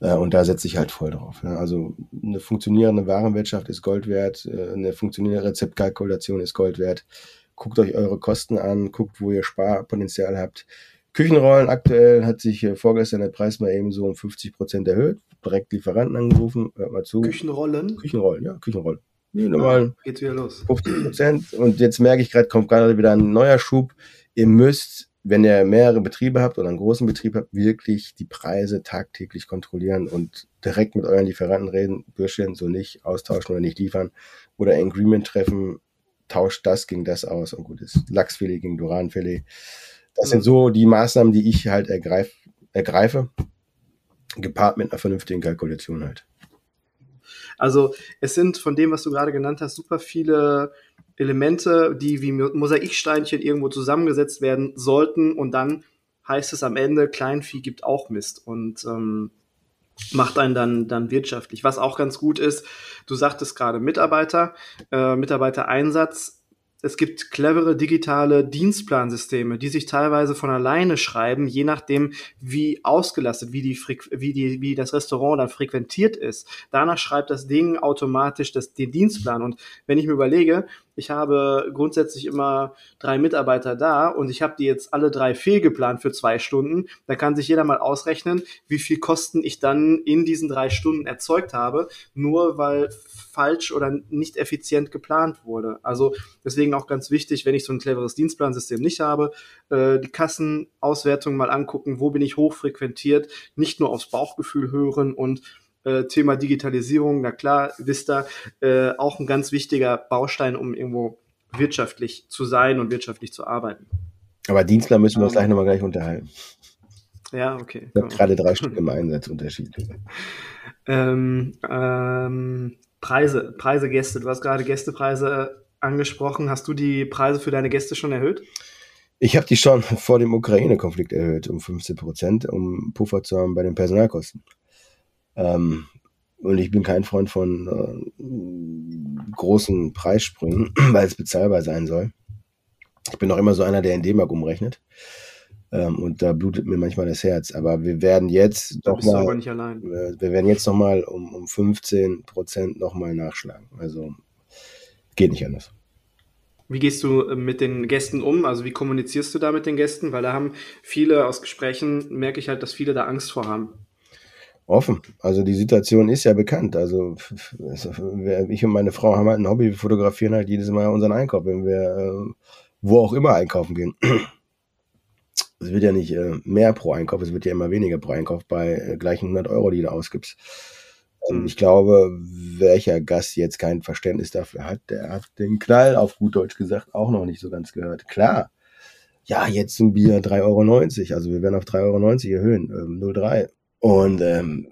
Äh, und da setze ich halt voll drauf. Also eine funktionierende Warenwirtschaft ist Gold wert, äh, eine funktionierende Rezeptkalkulation ist Gold wert. Guckt euch eure Kosten an, guckt, wo ihr Sparpotenzial habt. Küchenrollen aktuell hat sich äh, vorgestern der Preis mal eben so um 50 Prozent erhöht. Direkt Lieferanten angerufen, hört mal zu. Küchenrollen? Küchenrollen, ja, Küchenrollen. Die normalen. Ja, geht's wieder los. 50 Prozent. Und jetzt merke ich gerade, kommt gerade wieder ein neuer Schub. Ihr müsst, wenn ihr mehrere Betriebe habt oder einen großen Betrieb habt, wirklich die Preise tagtäglich kontrollieren und direkt mit euren Lieferanten reden, Bürschchen, so nicht austauschen oder nicht liefern oder Agreement treffen, tauscht das gegen das aus und gut ist. Lachsfilet gegen Duranfilet. Das sind so die Maßnahmen, die ich halt ergreif, ergreife, gepaart mit einer vernünftigen Kalkulation halt. Also es sind von dem, was du gerade genannt hast, super viele Elemente, die wie Mosaiksteinchen irgendwo zusammengesetzt werden sollten und dann heißt es am Ende, Kleinvieh gibt auch Mist und ähm, macht einen dann, dann wirtschaftlich. Was auch ganz gut ist, du sagtest gerade Mitarbeiter, äh, Mitarbeitereinsatz es gibt clevere digitale Dienstplansysteme, die sich teilweise von alleine schreiben, je nachdem, wie ausgelastet, wie, die, wie, die, wie das Restaurant dann frequentiert ist. Danach schreibt das Ding automatisch das, den Dienstplan. Und wenn ich mir überlege, ich habe grundsätzlich immer drei Mitarbeiter da und ich habe die jetzt alle drei fehlgeplant für zwei Stunden. Da kann sich jeder mal ausrechnen, wie viel Kosten ich dann in diesen drei Stunden erzeugt habe, nur weil falsch oder nicht effizient geplant wurde. Also deswegen auch ganz wichtig, wenn ich so ein cleveres Dienstplansystem nicht habe, äh, die Kassenauswertung mal angucken, wo bin ich hochfrequentiert, nicht nur aufs Bauchgefühl hören und äh, Thema Digitalisierung, na klar, Vista äh, auch ein ganz wichtiger Baustein, um irgendwo wirtschaftlich zu sein und wirtschaftlich zu arbeiten. Aber Dienstler müssen wir uns gleich nochmal gleich unterhalten. Ja, okay. Ich habe gerade drei Stück im Einsatz Unterschied. [LAUGHS] Ähm, ähm, Preise, Preise, Gäste. Du hast gerade Gästepreise angesprochen. Hast du die Preise für deine Gäste schon erhöht? Ich habe die schon [LAUGHS] vor dem Ukraine-Konflikt erhöht um 15 Prozent, um Puffer zu haben bei den Personalkosten. Ähm, und ich bin kein Freund von äh, großen Preissprüngen, [CLEARS THROAT] weil es bezahlbar sein soll. Ich bin auch immer so einer, der in D-Mark umrechnet. Ähm, und da blutet mir manchmal das Herz. Aber wir werden jetzt da mal, äh, wir werden jetzt noch mal um, um 15 Prozent noch mal nachschlagen. Also geht nicht anders. Wie gehst du äh, mit den Gästen um? Also wie kommunizierst du da mit den Gästen? Weil da haben viele aus Gesprächen, merke ich halt, dass viele da Angst vor haben offen. Also die Situation ist ja bekannt. Also ich und meine Frau haben halt ein Hobby, wir fotografieren halt jedes Mal unseren Einkauf, wenn wir äh, wo auch immer einkaufen gehen. [CLEARS THROAT] Es wird ja nicht äh, mehr pro Einkauf, es wird ja immer weniger pro Einkauf bei äh, gleichen 100 Euro, die du ausgibst. Und ähm, ich glaube, welcher Gast jetzt kein Verständnis dafür hat, der hat den Knall, auf gut Deutsch gesagt, auch noch nicht so ganz gehört. Klar, ja, jetzt ein Bier 3,90 Euro, also wir werden auf 3,90 Euro erhöhen, ähm, 0,3. Und ähm,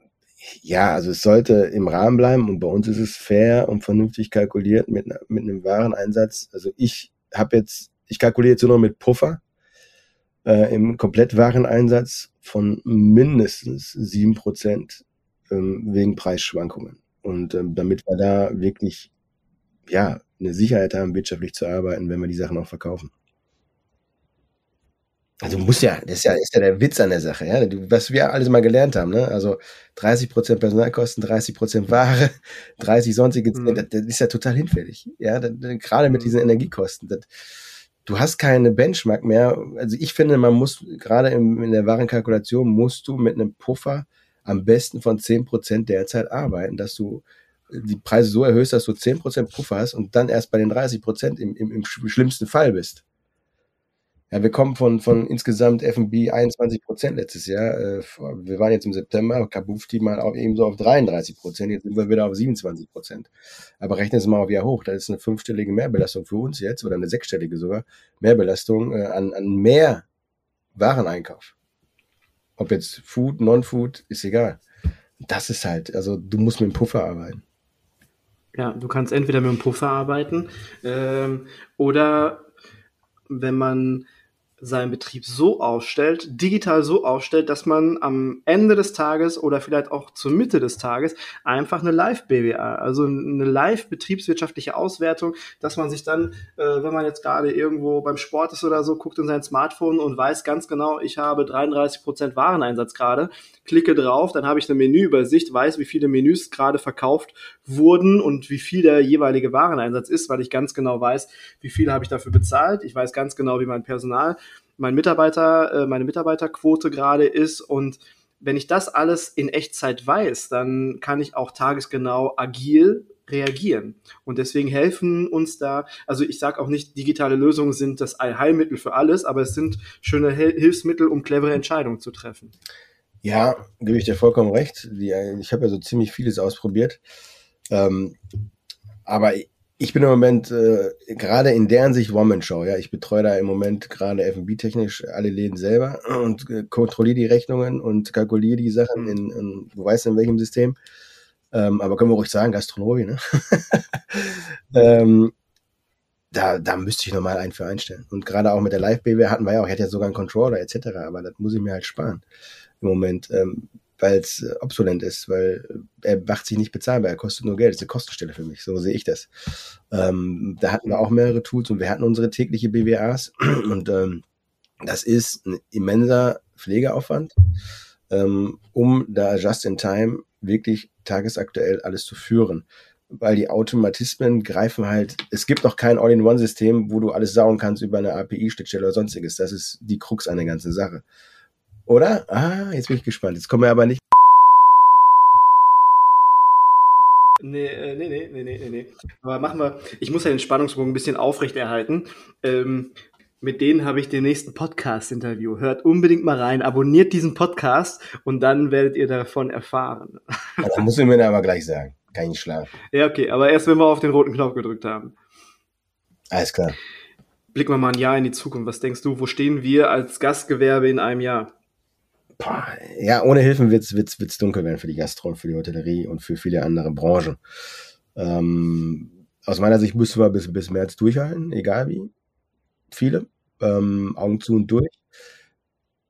ja, also es sollte im Rahmen bleiben und bei uns ist es fair und vernünftig kalkuliert mit, mit einem Wareneinsatz. Also ich habe jetzt, ich kalkuliere jetzt nur noch mit Puffer äh, im Komplettwareneinsatz von mindestens sieben Prozent ähm, wegen Preisschwankungen. Und ähm, damit wir da wirklich ja eine Sicherheit haben, wirtschaftlich zu arbeiten, wenn wir die Sachen auch verkaufen. Also muss ja, das ist ja, ist ja der Witz an der Sache, ja. Was wir alles mal gelernt haben, ne? Also 30 Prozent Personalkosten, 30 Prozent Ware, [LAUGHS] 30 sonstige, mhm. das, das, ist ja total hinfällig, ja. Das, gerade mit diesen mhm. Energiekosten. Das, du hast keine Benchmark mehr. Also ich finde, man muss, gerade in, in der Warenkalkulation, musst du mit einem Puffer am besten von 10 Prozent derzeit arbeiten, dass du die Preise so erhöhst, dass du 10 Prozent Puffer hast und dann erst bei den 30 Prozent im, im, im schlimmsten Fall bist. Ja, wir kommen von, von insgesamt F&B 21 Prozent letztes Jahr. Äh, wir waren jetzt im September, Kabufti mal auch eben so auf 33 Prozent. Jetzt sind wir wieder auf 27 Prozent. Aber rechnen Sie mal auf Jahr hoch. Das ist eine fünfstellige Mehrbelastung für uns jetzt oder eine sechsstellige sogar Mehrbelastung äh, an, an mehr Wareneinkauf. Ob jetzt Food, Non-Food, ist egal. Das ist halt, also du musst mit dem Puffer arbeiten. Ja, du kannst entweder mit dem Puffer arbeiten ähm, oder wenn man seinen Betrieb so aufstellt, digital so aufstellt, dass man am Ende des Tages oder vielleicht auch zur Mitte des Tages einfach eine Live-BWA, also eine live-betriebswirtschaftliche Auswertung, dass man sich dann, äh, wenn man jetzt gerade irgendwo beim Sport ist oder so, guckt in sein Smartphone und weiß ganz genau, ich habe 33 Prozent Wareneinsatz gerade, klicke drauf, dann habe ich eine Menüübersicht, weiß, wie viele Menüs gerade verkauft wurden und wie viel der jeweilige Wareneinsatz ist, weil ich ganz genau weiß, wie viel habe ich dafür bezahlt. Ich weiß ganz genau, wie mein Personal mein Mitarbeiter, äh, meine Mitarbeiterquote gerade ist und wenn ich das alles in Echtzeit weiß, dann kann ich auch tagesgenau agil reagieren. Und deswegen helfen uns da, also ich sage auch nicht, digitale Lösungen sind das Allheilmittel für alles, aber es sind schöne Hilfsmittel, um clevere Entscheidungen zu treffen. Ja, gebe ich dir vollkommen recht. Die, ich habe ja so ziemlich vieles ausprobiert. Ähm, aber ich bin im Moment äh, gerade in deren Sicht One-Man-Show. Ja, ich betreue da im Moment gerade F&B-technisch alle Läden selber und äh, kontrolliere die Rechnungen und kalkuliere die Sachen in, in du weißt in welchem System. Ähm, aber können wir ruhig sagen, Gastronomie, ne? [LAUGHS] ähm, da, da müsste ich nochmal einen für einstellen. Und gerade auch mit der Live-BW hatten wir ja auch, ich hätte ja sogar einen Controller etc., aber das muss ich mir halt sparen im Moment. Ähm, weil es äh, obsolent ist, weil äh, er macht sich nicht bezahlbar, er kostet nur Geld, ist eine Kostenstelle für mich, so sehe ich das. Ähm, da hatten wir auch mehrere Tools und wir hatten unsere tägliche BWAs [CLEARS THROAT] und ähm, das ist ein immenser Pflegeaufwand, ähm, um da just in time wirklich tagesaktuell alles zu führen. Weil die Automatismen greifen halt, es gibt noch kein All-in-One-System, wo du alles saugen kannst über eine API-Schnittstelle oder sonstiges. Das ist die Krux an der ganzen Sache. Oder? Ah, jetzt bin ich gespannt. Jetzt kommen wir aber nicht. Nee, äh, nee, nee, nee, nee, nee. Aber machen wir, ich muss ja den Spannungsbogen ein bisschen aufrechterhalten. Ähm, mit denen habe ich den nächsten Podcast-Interview. Hört unbedingt mal rein, abonniert diesen Podcast und dann werdet ihr davon erfahren. Das muss ich mir aber gleich sagen. Kann ich nicht schlafen. Ja, okay, aber erst wenn wir auf den roten Knopf gedrückt haben. Alles klar. Blicken wir mal ein Jahr in die Zukunft. Was denkst du, wo stehen wir als Gastgewerbe in einem Jahr? Boah, ja, ohne Hilfen wird's wird's, wird's dunkel werden für die Gastro für die Hotellerie und für viele andere Branchen. Ähm, aus meiner Sicht müssen wir bis, bis März durchhalten, egal wie. Viele. Ähm, Augen zu und durch.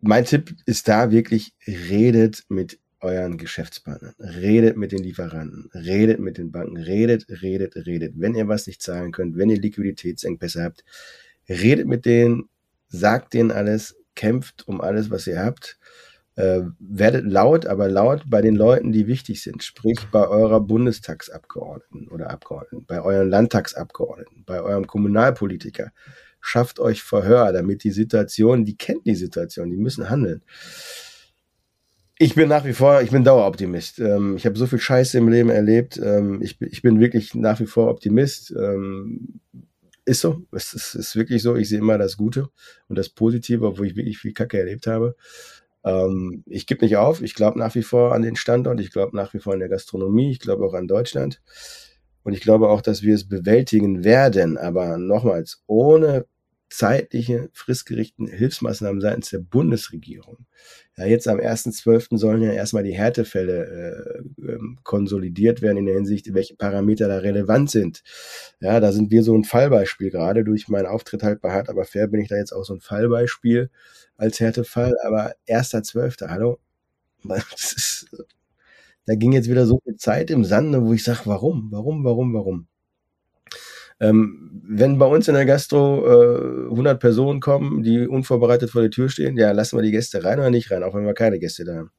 Mein Tipp ist da wirklich, redet mit euren Geschäftspartnern, redet mit den Lieferanten, redet mit den Banken, redet, redet, redet. Wenn ihr was nicht zahlen könnt, wenn ihr Liquiditätsengpässe habt, redet mit denen, sagt denen alles, kämpft um alles, was ihr habt äh, werdet laut, aber laut bei den Leuten, die wichtig sind, sprich bei eurer Bundestagsabgeordneten oder Abgeordneten, bei euren Landtagsabgeordneten, bei eurem Kommunalpolitiker. Schafft euch Verhör, damit die Situation, die kennt die Situation, die müssen handeln. Ich bin nach wie vor, ich bin Daueroptimist. Ähm, ich habe so viel Scheiße im Leben erlebt. Ähm, ich, ich, bin wirklich nach wie vor Optimist. Ähm, ist so, es ist, ist, wirklich so. Ich sehe immer das Gute und das Positive, obwohl ich wirklich viel Kacke erlebt habe. Ähm, ich gebe nicht auf. Ich glaube nach wie vor an den Standort. Ich glaube nach wie vor an der Gastronomie. Ich glaube auch an Deutschland. Und ich glaube auch, dass wir es bewältigen werden. Aber nochmals, ohne zeitliche, fristgerichteten Hilfsmaßnahmen seitens der Bundesregierung. Ja, jetzt am 1.12. sollen ja erstmal die Härtefälle äh, ähm, konsolidiert werden in der Hinsicht, welche Parameter da relevant sind. Ja, da sind wir so ein Fallbeispiel. Gerade durch meinen Auftritt halt bei Hart aber fair bin ich da jetzt auch so ein Fallbeispiel als Härtefall. Aber 1.12., hallo? [LAUGHS] Das ist, da ging jetzt wieder so viel Zeit im Sande, wo ich sage, warum, warum, warum, warum? Ähm, wenn bei uns in der Gastro äh, 100 Personen kommen, die unvorbereitet vor der Tür stehen, ja, lassen wir die Gäste rein oder nicht rein, auch wenn wir keine Gäste da haben.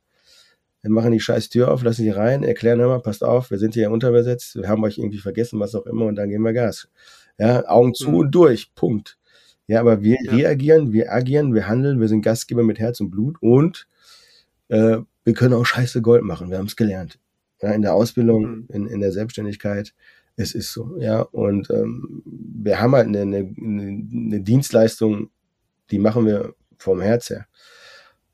Dann machen die scheiß Tür auf, lassen die rein, erklären immer, passt auf, wir sind hier unterbesetzt, wir haben euch irgendwie vergessen, was auch immer, und dann geben wir Gas. Ja, Augen zu mhm. und durch, Punkt. Ja, aber wir ja. reagieren, wir agieren, wir handeln, wir sind Gastgeber mit Herz und Blut und äh, wir können auch scheiße Gold machen, wir haben es gelernt. Ja, in der Ausbildung, mhm. in, in der Selbstständigkeit, es ist so, ja. Und ähm, wir haben halt eine, eine, eine Dienstleistung, die machen wir vom Herz her.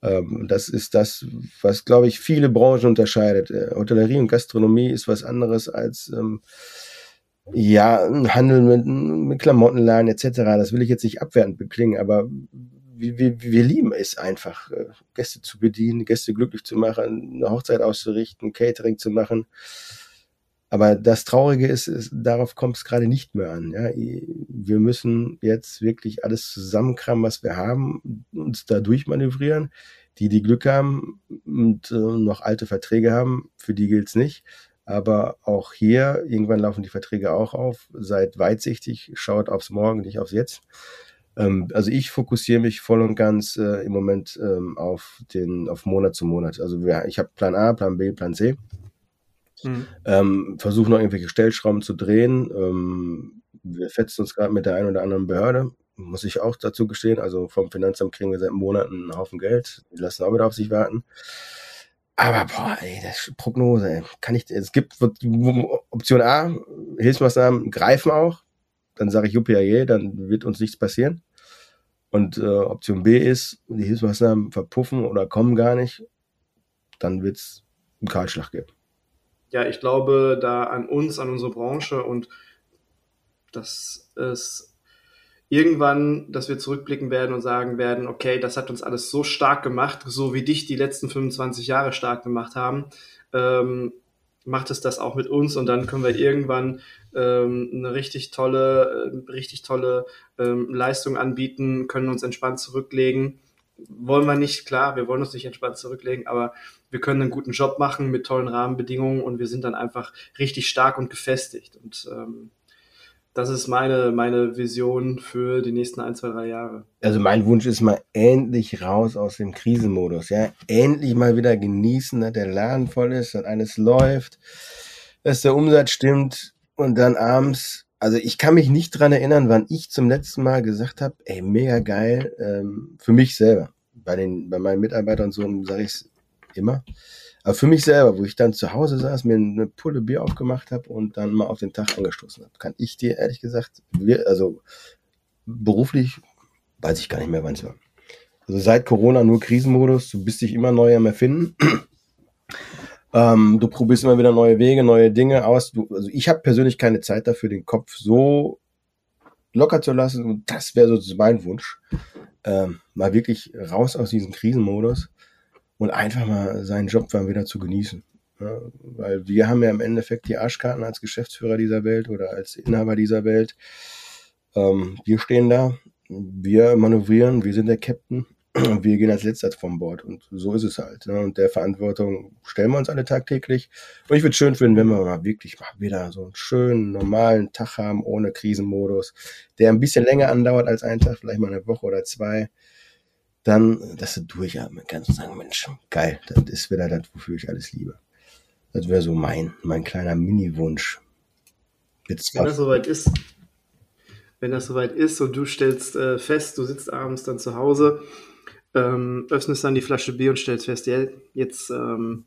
Ähm, das ist das, was, glaube ich, viele Branchen unterscheidet. Äh, Hotellerie und Gastronomie ist was anderes als ähm, ja, Handel mit, mit Klamottenladen etc. Das will ich jetzt nicht abwertend beklingen, aber wir, wir, wir lieben es einfach, äh, Gäste zu bedienen, Gäste glücklich zu machen, eine Hochzeit auszurichten, Catering zu machen. Aber das Traurige ist, ist darauf kommt es gerade nicht mehr an. Ja? Wir müssen jetzt wirklich alles zusammenkramen, was wir haben, uns da durchmanövrieren. Die, die Glück haben und äh, noch alte Verträge haben, für die gilt's nicht. Aber auch hier, irgendwann laufen die Verträge auch auf. Seid weitsichtig, schaut aufs Morgen, nicht aufs Jetzt. Ähm, also ich fokussiere mich voll und ganz äh, im Moment ähm, auf den, auf Monat zu Monat. Also wir, ich habe Plan A, Plan B, Plan C. Mhm. Ähm, versuchen noch irgendwelche Stellschrauben zu drehen. Ähm, wir fetzen uns gerade mit der einen oder anderen Behörde, muss ich auch dazu gestehen. Also vom Finanzamt kriegen wir seit Monaten einen Haufen Geld. Die lassen auch wieder auf sich warten. Aber boah, ey, das Prognose, ey. Kann ich, es gibt Option A, Hilfsmaßnahmen greifen auch. Dann sage ich UPAE, dann wird uns nichts passieren. Und äh, Option B ist, die Hilfsmaßnahmen verpuffen oder kommen gar nicht. Dann wird es einen Kahlschlag geben ja, ich glaube da an uns, an unsere Branche und dass es irgendwann, dass wir zurückblicken werden und sagen werden, okay, das hat uns alles so stark gemacht, so wie dich die letzten 25 Jahre stark gemacht haben, ähm, macht es das auch mit uns und dann können wir irgendwann ähm, eine richtig tolle, äh, richtig tolle ähm, Leistung anbieten, können uns entspannt zurücklegen. Wollen wir nicht, klar, wir wollen uns nicht entspannt zurücklegen, aber wir können einen guten Job machen mit tollen Rahmenbedingungen und wir sind dann einfach richtig stark und gefestigt. Und ähm, das ist meine, meine Vision für die nächsten ein, zwei, drei Jahre. Also mein Wunsch ist mal endlich raus aus dem Krisenmodus, ja. Endlich mal wieder genießen, dass der Laden voll ist, dass alles läuft, dass der Umsatz stimmt und dann abends, also ich kann mich nicht dran erinnern, wann ich zum letzten Mal gesagt habe, ey, mega geil, ähm, für mich selber. Bei den, bei meinen Mitarbeitern so sage ich immer. Aber für mich selber, wo ich dann zu Hause saß, mir eine Pulle Bier aufgemacht habe und dann mal auf den Tag angestoßen habe, kann ich dir ehrlich gesagt, also beruflich weiß ich gar nicht mehr, wann es war. Also seit Corona nur Krisenmodus, du bist dich immer neu am Erfinden. [CLEARS THROAT] ähm, du probierst immer wieder neue Wege, neue Dinge aus. Du, also ich habe persönlich keine Zeit dafür, den Kopf so locker zu lassen und das wäre so mein Wunsch. Ähm, mal wirklich raus aus diesem Krisenmodus und einfach mal seinen Job dann wieder zu genießen. Ja, weil wir haben ja im Endeffekt die Arschkarten als Geschäftsführer dieser Welt oder als Inhaber dieser Welt. Ähm, wir stehen da, wir manövrieren, wir sind der Captain [CLEARS THROAT] wir gehen als letzter vom Bord. Und so ist es halt. Ne? Und der Verantwortung stellen wir uns alle tagtäglich. Und ich würde es schön finden, wenn wir mal wirklich mal wieder so einen schönen, normalen Tag haben, ohne Krisenmodus, der ein bisschen länger andauert als ein Tag, vielleicht mal eine Woche oder zwei dann, dass du durchatmen kannst und sagen, Mensch, geil, das ist wieder das, wofür ich alles liebe. Das wäre so mein, mein kleiner Mini-Wunsch. Wenn das soweit ist, wenn das soweit ist und du stellst äh, fest, du sitzt abends dann zu Hause, ähm, öffnest dann die Flasche Bier und stellst fest, ja, jetzt ähm,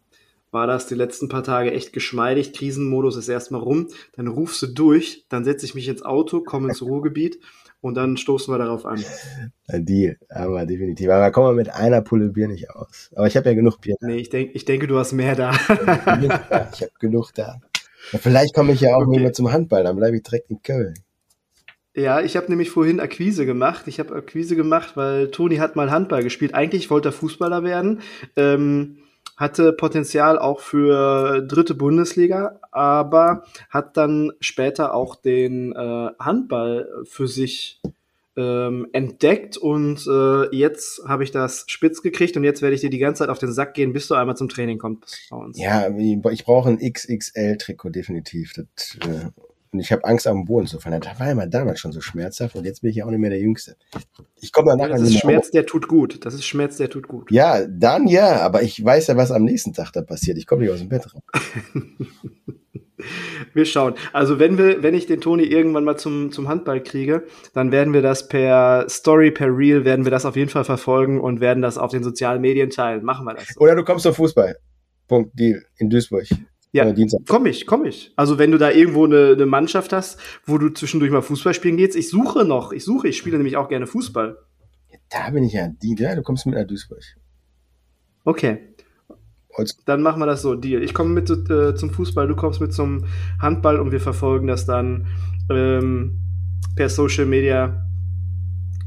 war das die letzten paar Tage echt geschmeidig, Krisenmodus ist erstmal rum, dann rufst du durch, dann setze ich mich ins Auto, komme ins Ruhrgebiet und dann stoßen wir darauf an. Die, aber definitiv. Aber da kommen wir mit einer Pulle Bier nicht aus. Aber ich habe ja genug Bier da. Nee, ich, denk, ich denke, du hast mehr da. [LAUGHS] ich habe genug da. Ja, vielleicht komme ich ja auch okay. nicht mehr zum Handball, dann bleibe ich direkt in Köln. Ja, ich habe nämlich vorhin Akquise gemacht. Ich habe Akquise gemacht, weil Toni hat mal Handball gespielt. Eigentlich wollte er Fußballer werden. Ähm, hatte Potenzial auch für dritte Bundesliga, aber hat dann später auch den äh, Handball für sich ähm, entdeckt und äh, jetzt habe ich das spitz gekriegt und jetzt werde ich dir die ganze Zeit auf den Sack gehen, bis du einmal zum Training kommst bei uns. Ja, ich brauche ein XXL-Trikot definitiv. Das, äh, und ich habe Angst, am Boden zu fallen. Das war ja mal damals schon so schmerzhaft und jetzt bin ich ja auch nicht mehr der Jüngste. Ich komme danach. Das ist Schmerz, der tut gut. Das ist Schmerz, der tut gut. Ja, dann ja, aber ich weiß ja, was am nächsten Tag da passiert. Ich komme nicht aus dem Bett raus. [LAUGHS] wir schauen. Also wenn wir, wenn ich den Toni irgendwann mal zum, zum Handball kriege, dann werden wir das per Story, per Reel, werden wir das auf jeden Fall verfolgen und werden das auf den sozialen Medien teilen. Machen wir das. So. Oder du kommst zum Fußball. Punkt, Deal. In Duisburg. Ja, komm ich, komm ich. Also wenn du da irgendwo eine, eine Mannschaft hast, wo du zwischendurch mal Fußball spielen gehst, ich suche noch, ich suche, ich spiele nämlich auch gerne Fußball. Ja, da bin ich ja die, ja, du kommst mit nach Duisburg. Okay. Dann machen wir das so, Deal. Ich komme mit äh, zum Fußball, du kommst mit zum Handball und wir verfolgen das dann ähm, per Social Media,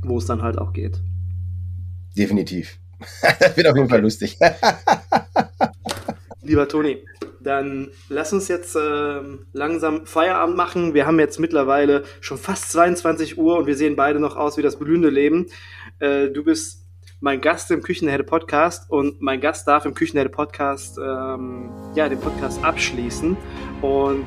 wo es dann halt auch geht. Definitiv. [LAUGHS] das wird auf jeden Fall lustig. [LAUGHS] Lieber Toni, dann lass uns jetzt äh, langsam Feierabend machen. Wir haben jetzt mittlerweile schon fast 22 Uhr und wir sehen beide noch aus wie das blühende Leben. Äh, du bist mein Gast im Küchenherde Podcast und mein Gast darf im Küchenherde Podcast ähm, ja den Podcast abschließen und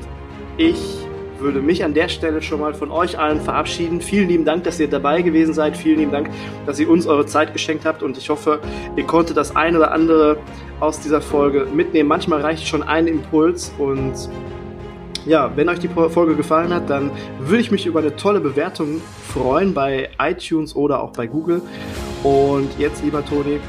ich würde mich an der Stelle schon mal von euch allen verabschieden. Vielen lieben Dank, dass ihr dabei gewesen seid. Vielen lieben Dank, dass ihr uns eure Zeit geschenkt habt. Und ich hoffe, ihr konntet das eine oder andere aus dieser Folge mitnehmen. Manchmal reicht schon ein Impuls. Und ja, wenn euch die Folge gefallen hat, dann würde ich mich über eine tolle Bewertung freuen bei iTunes oder auch bei Google. Und jetzt, lieber Toni,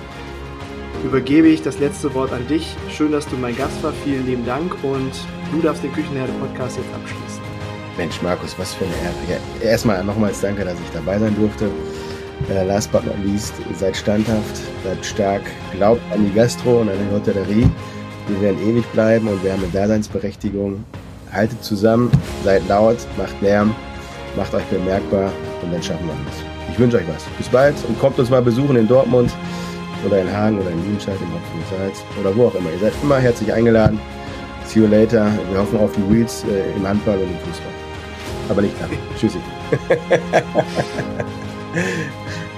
übergebe ich das letzte Wort an dich. Schön, dass du mein Gast war. Vielen lieben Dank und du darfst den Küchenherde Podcast jetzt abschließen. Mensch, Markus, was für eine Ehre. Ja, erstmal nochmals danke, dass ich dabei sein durfte. Äh, last but not least, seid standhaft, seid stark, glaubt an die Gastro und an die Hotellerie. Wir werden ewig bleiben und wir haben eine Daseinsberechtigung. Haltet zusammen, seid laut, macht Lärm macht euch bemerkbar und dann schaffen wir es. Ich wünsche euch was. Bis bald und kommt uns mal besuchen in Dortmund oder in Hagen oder in Nienscheid, im Hopfen Salz oder wo auch immer. Ihr seid immer herzlich eingeladen. See you later. Wir hoffen auf die Wheels äh, im Handball und im Fußball. Aber nicht lange. Tschüssi. [LAUGHS]